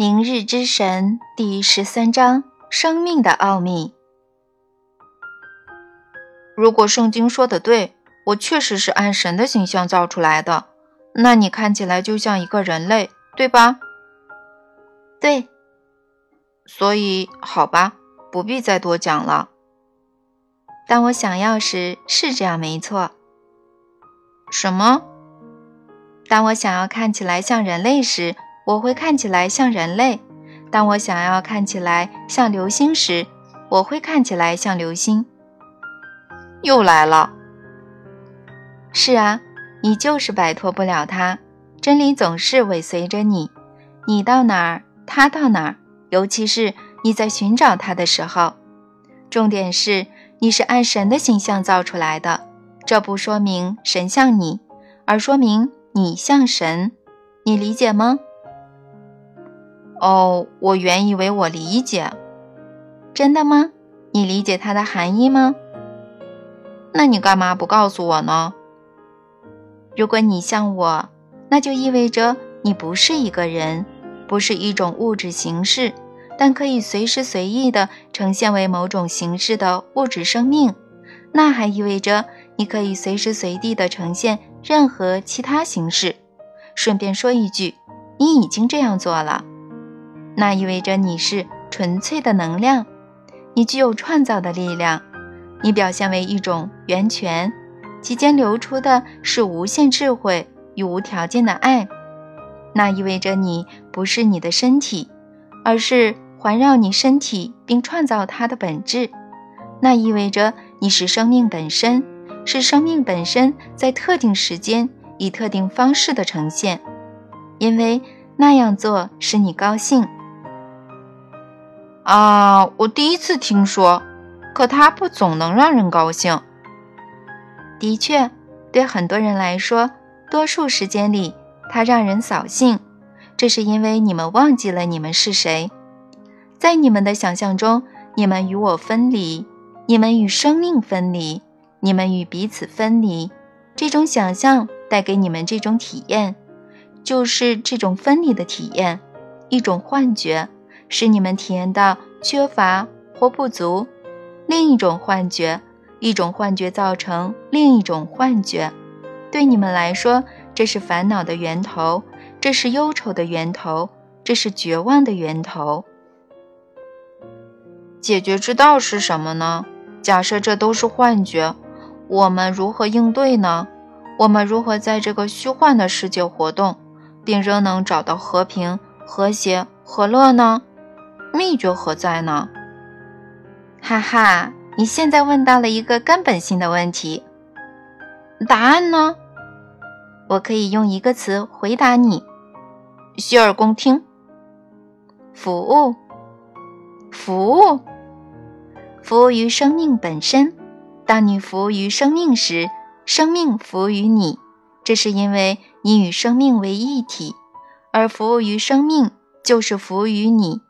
明日之神第十三章：生命的奥秘。如果圣经说的对，我确实是按神的形象造出来的，那你看起来就像一个人类，对吧？对。所以，好吧，不必再多讲了。当我想要时，是这样，没错。什么？当我想要看起来像人类时，我会看起来像人类；当我想要看起来像流星时，我会看起来像流星。又来了。是啊，你就是摆脱不了它。真理总是尾随着你，你到哪儿，它到哪儿。尤其是你在寻找它的时候。重点是，你是按神的形象造出来的。这不说明神像你，而说明你像神。你理解吗？哦，我原以为我理解。真的吗？你理解它的含义吗？那你干嘛不告诉我呢？如果你像我，那就意味着你不是一个人，不是一种物质形式，但可以随时随地的呈现为某种形式的物质生命。那还意味着你可以随时随地的呈现任何其他形式。顺便说一句，你已经这样做了。那意味着你是纯粹的能量，你具有创造的力量，你表现为一种源泉，其间流出的是无限智慧与无条件的爱。那意味着你不是你的身体，而是环绕你身体并创造它的本质。那意味着你是生命本身，是生命本身在特定时间以特定方式的呈现，因为那样做使你高兴。啊，我第一次听说，可它不总能让人高兴。的确，对很多人来说，多数时间里它让人扫兴。这是因为你们忘记了你们是谁。在你们的想象中，你们与我分离，你们与生命分离，你们与彼此分离。这种想象带给你们这种体验，就是这种分离的体验，一种幻觉。使你们体验到缺乏或不足，另一种幻觉，一种幻觉造成另一种幻觉。对你们来说，这是烦恼的源头，这是忧愁的源头，这是绝望的源头。解决之道是什么呢？假设这都是幻觉，我们如何应对呢？我们如何在这个虚幻的世界活动，并仍能找到和平、和谐、和乐呢？秘诀何在呢？哈哈，你现在问到了一个根本性的问题。答案呢？我可以用一个词回答你：洗耳恭听。服务，服务，服务于生命本身。当你服务于生命时，生命服务于你。这是因为你与生命为一体，而服务于生命就是服务于你。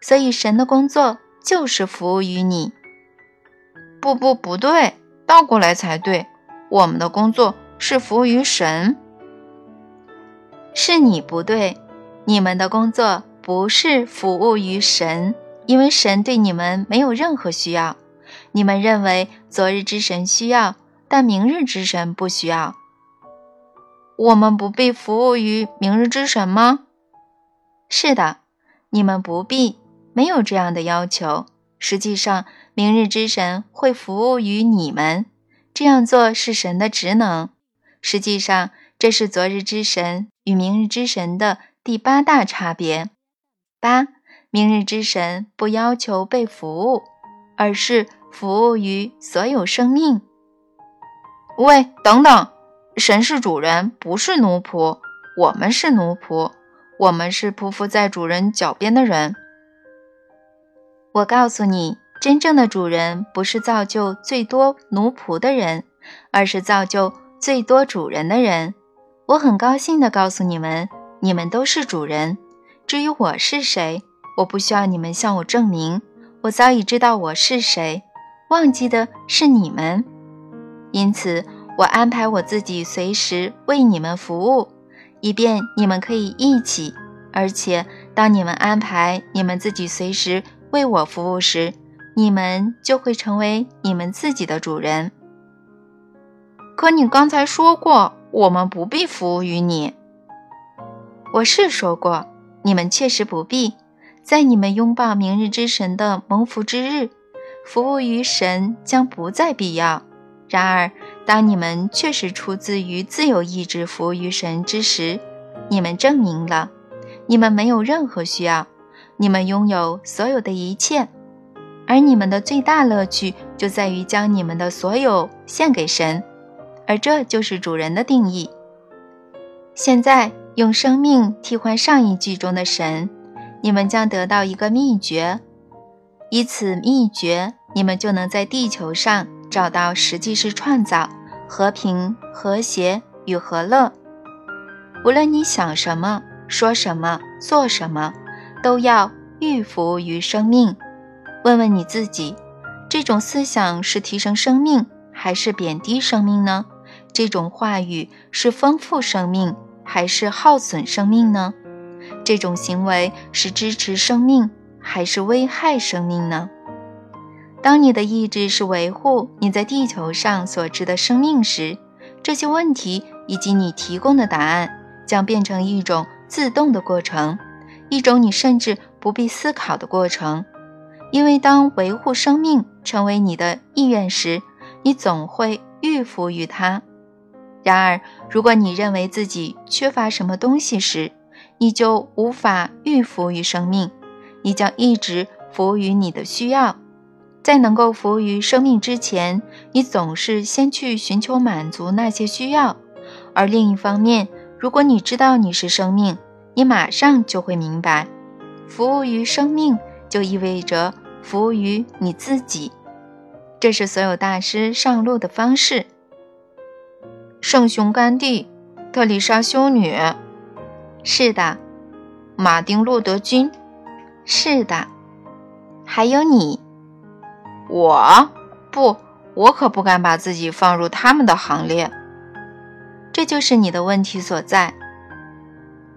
所以，神的工作就是服务于你。不不不对，倒过来才对。我们的工作是服务于神。是你不对，你们的工作不是服务于神，因为神对你们没有任何需要。你们认为昨日之神需要，但明日之神不需要。我们不必服务于明日之神吗？是的，你们不必。没有这样的要求。实际上，明日之神会服务于你们，这样做是神的职能。实际上，这是昨日之神与明日之神的第八大差别。八，明日之神不要求被服务，而是服务于所有生命。喂，等等，神是主人，不是奴仆。我们是奴仆，我们是匍匐在主人脚边的人。我告诉你，真正的主人不是造就最多奴仆的人，而是造就最多主人的人。我很高兴地告诉你们，你们都是主人。至于我是谁，我不需要你们向我证明，我早已知道我是谁。忘记的是你们，因此我安排我自己随时为你们服务，以便你们可以一起，而且当你们安排你们自己随时为我服务时，你们就会成为你们自己的主人。可你刚才说过，我们不必服务于你。我是说过，你们确实不必。在你们拥抱明日之神的蒙福之日，服务于神将不再必要。然而，当你们确实出自于自由意志服务于神之时，你们证明了，你们没有任何需要，你们拥有所有的一切，而你们的最大乐趣就在于将你们的所有献给神，而这就是主人的定义。现在用生命替换上一句中的神，你们将得到一个秘诀，以此秘诀，你们就能在地球上找到实际是创造。和平、和谐与和乐。无论你想什么、说什么、做什么，都要预服于生命。问问你自己：这种思想是提升生命，还是贬低生命呢？这种话语是丰富生命，还是耗损生命呢？这种行为是支持生命，还是危害生命呢？当你的意志是维护你在地球上所知的生命时，这些问题以及你提供的答案将变成一种自动的过程，一种你甚至不必思考的过程。因为当维护生命成为你的意愿时，你总会预服于它。然而，如果你认为自己缺乏什么东西时，你就无法预服于生命，你将一直服务于你的需要。在能够服务于生命之前，你总是先去寻求满足那些需要；而另一方面，如果你知道你是生命，你马上就会明白，服务于生命就意味着服务于你自己。这是所有大师上路的方式。圣雄甘地、特丽莎修女，是的；马丁路德金，是的；还有你。我不，我可不敢把自己放入他们的行列。这就是你的问题所在。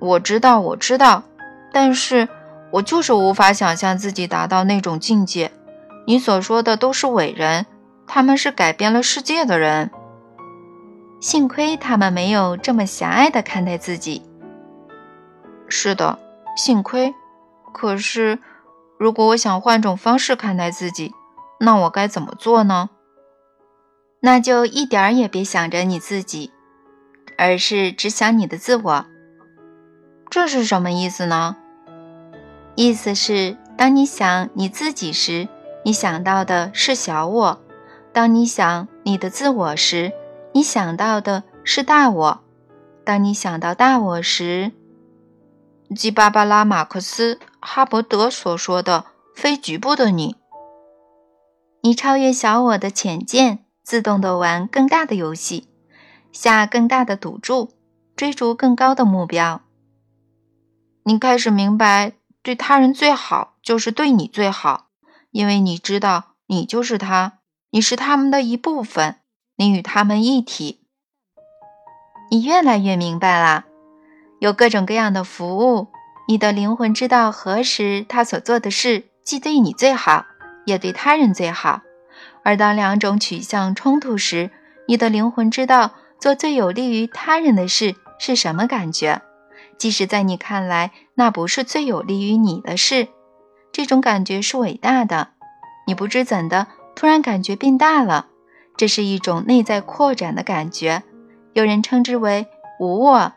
我知道，我知道，但是我就是无法想象自己达到那种境界。你所说的都是伟人，他们是改变了世界的人。幸亏他们没有这么狭隘地看待自己。是的，幸亏。可是，如果我想换种方式看待自己，那我该怎么做呢？那就一点儿也别想着你自己，而是只想你的自我。这是什么意思呢？意思是，当你想你自己时，你想到的是小我；当你想你的自我时，你想到的是大我；当你想到大我时，即巴巴拉·马克思·哈伯德所说的“非局部的你”。你超越小我的浅见，自动的玩更大的游戏，下更大的赌注，追逐更高的目标。你开始明白，对他人最好就是对你最好，因为你知道你就是他，你是他们的一部分，你与他们一体。你越来越明白了，有各种各样的服务，你的灵魂知道何时他所做的事既对你最好。也对他人最好，而当两种取向冲突时，你的灵魂知道做最有利于他人的事是什么感觉，即使在你看来那不是最有利于你的事，这种感觉是伟大的。你不知怎的突然感觉变大了，这是一种内在扩展的感觉，有人称之为无我。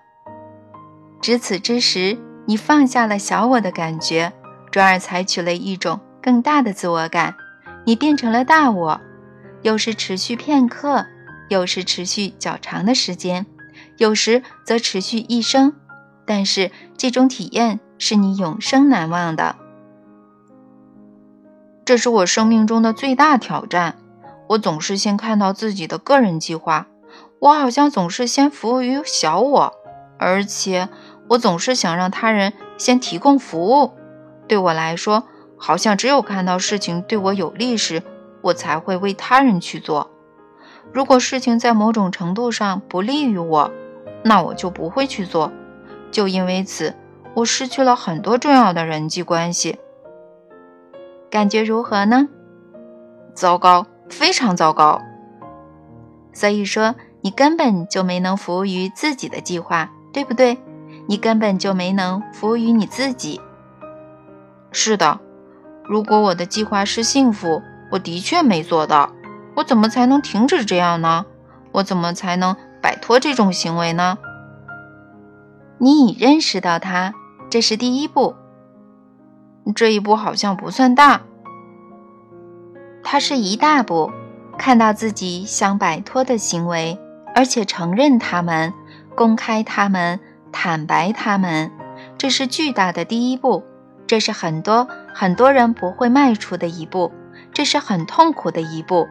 至此之时，你放下了小我的感觉，转而采取了一种。更大的自我感，你变成了大我，有时持续片刻，有时持续较长的时间，有时则持续一生。但是这种体验是你永生难忘的。这是我生命中的最大挑战。我总是先看到自己的个人计划，我好像总是先服务于小我，而且我总是想让他人先提供服务。对我来说。好像只有看到事情对我有利时，我才会为他人去做。如果事情在某种程度上不利于我，那我就不会去做。就因为此，我失去了很多重要的人际关系，感觉如何呢？糟糕，非常糟糕。所以说，你根本就没能服务于自己的计划，对不对？你根本就没能服务于你自己。是的，如果我的计划是幸福，我的确没做到。我怎么才能停止这样呢？我怎么才能摆脱这种行为呢？你已认识到它，这是第一步。这一步好像不算大，它是一大步。看到自己想摆脱的行为，而且承认他们，公开他们，坦白他们，这是巨大的第一步。这是很多很多人不会迈出的一步，这是很痛苦的一步。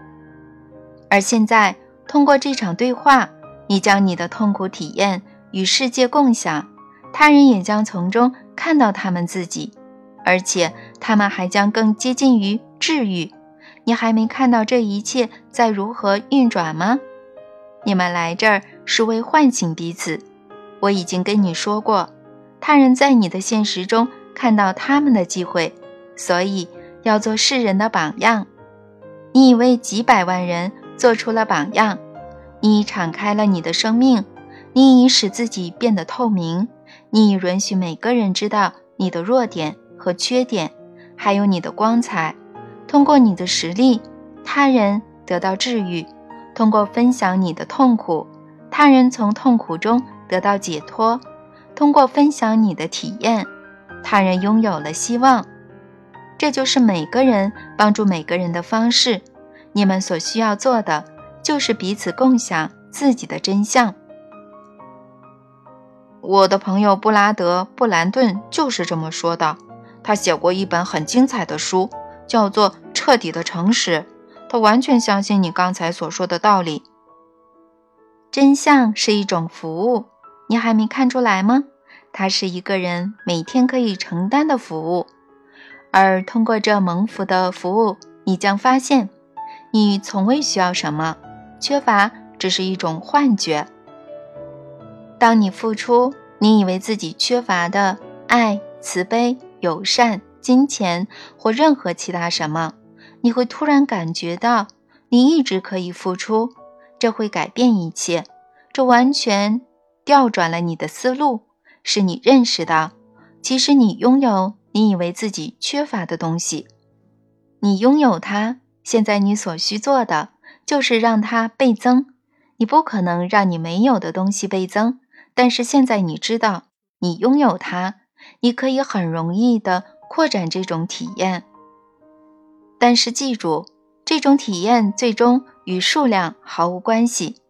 而现在，通过这场对话，你将你的痛苦体验与世界共享，他人也将从中看到他们自己，而且他们还将更接近于治愈。你还没看到这一切在如何运转吗？你们来这儿是为唤醒彼此。我已经跟你说过，他人在你的现实中看到他们的机会，所以要做世人的榜样。你已为几百万人做出了榜样，你已敞开了你的生命，你已使自己变得透明，你已允许每个人知道你的弱点和缺点，还有你的光彩。通过你的实力，他人得到治愈；通过分享你的痛苦，他人从痛苦中得到解脱；通过分享你的体验，他人拥有了希望。这就是每个人帮助每个人的方式。你们所需要做的，就是彼此共享自己的真相。我的朋友布拉德·布兰顿就是这么说的。他写过一本很精彩的书。叫做彻底的诚实，他完全相信你刚才所说的道理。真相是一种服务，你还没看出来吗？它是一个人每天可以承担的服务，而通过这蒙福的服务，你将发现，你从未需要什么，缺乏只是一种幻觉。当你付出你以为自己缺乏的爱、慈悲、友善。金钱或任何其他什么，你会突然感觉到你一直可以付出，这会改变一切。这完全调转了你的思路，使你认识到，其实你拥有你以为自己缺乏的东西。你拥有它，现在你所需做的就是让它倍增。你不可能让你没有的东西倍增，但是现在你知道你拥有它，你可以很容易的。扩展这种体验，但是记住，这种体验最终与数量毫无关系。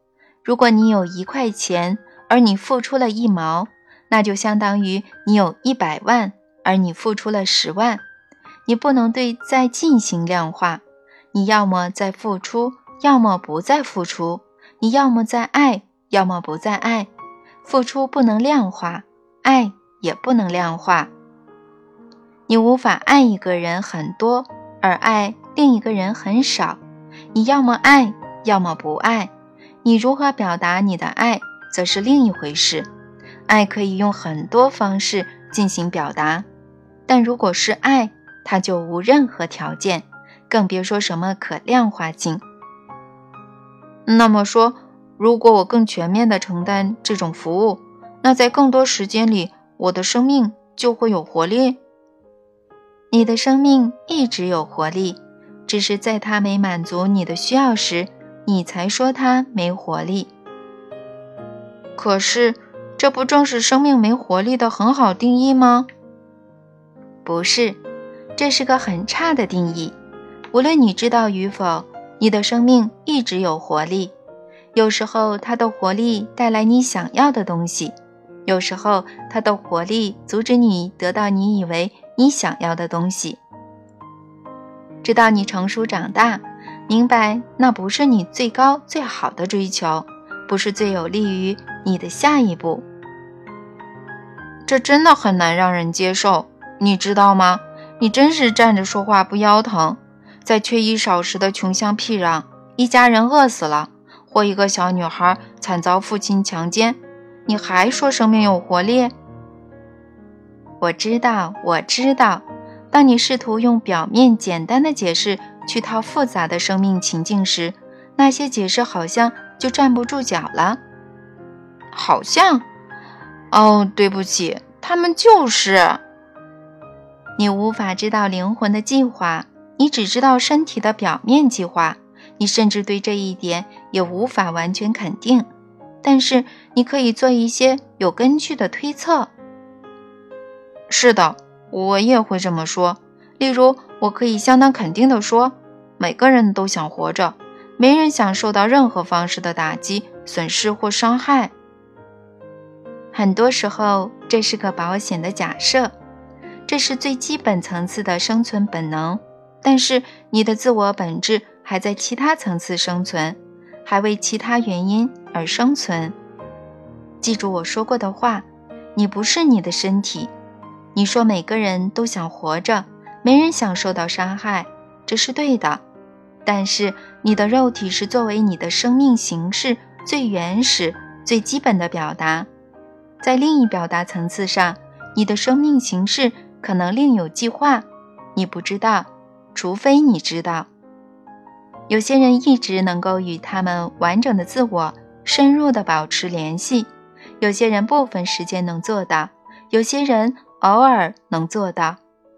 如果你有一块钱，而你付出了一毛，那就相当于你有一百万，而你付出了十万。你不能对在进行量化，你要么在付出，要么不再付出；你要么在爱，要么不再爱。付出不能量化，爱也不能量化。你无法爱一个人很多，而爱另一个人很少。你要么爱，要么不爱。你如何表达你的爱，则是另一回事。爱可以用很多方式进行表达，但如果是爱，它就无任何条件，更别说什么可量化性。那么说，如果我更全面地承担这种服务，那在更多时间里，我的生命就会有活力。你的生命一直有活力，只是在它没满足你的需要时，你才说它没活力。可是，这不正是生命没活力的很好定义吗？不是，这是个很差的定义。无论你知道与否，你的生命一直有活力。有时候，它的活力带来你想要的东西；有时候，它的活力阻止你得到你以为。你想要的东西，直到你成熟长大，明白那不是你最高最好的追求，不是最有利于你的下一步。这真的很难让人接受，你知道吗？你真是站着说话不腰疼，在缺衣少食的穷乡僻壤，一家人饿死了，或一个小女孩惨遭父亲强奸，你还说生命有活力？我知道，我知道。当你试图用表面简单的解释去套复杂的生命情境时，那些解释好像就站不住脚了。好像，哦，对不起，他们就是。你无法知道灵魂的计划，你只知道身体的表面计划。你甚至对这一点也无法完全肯定，但是你可以做一些有根据的推测。是的，我也会这么说。例如，我可以相当肯定地说，每个人都想活着，没人想受到任何方式的打击、损失或伤害。很多时候，这是个保险的假设，这是最基本层次的生存本能。但是，你的自我本质还在其他层次生存，还为其他原因而生存。记住我说过的话：你不是你的身体。你说每个人都想活着，没人想受到伤害，这是对的。但是你的肉体是作为你的生命形式最原始、最基本的表达。在另一表达层次上，你的生命形式可能另有计划，你不知道，除非你知道。有些人一直能够与他们完整的自我深入的保持联系，有些人部分时间能做到，有些人。偶尔能做到，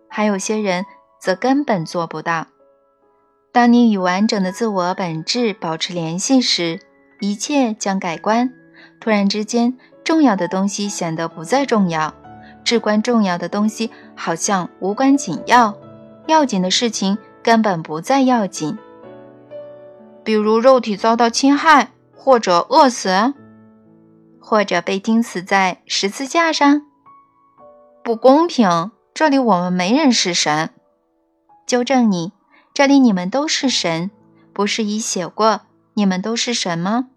还有些人则根本做不到。当你与完整的自我本质保持联系时，一切将改观。突然之间，重要的东西显得不再重要，至关重要的东西好像无关紧要，要紧的事情根本不再要紧。比如肉体遭到侵害，或者饿死，或者被钉死在十字架上。不公平！这里我们没人是神。纠正你，这里你们都是神。不是已写过你们都是神吗？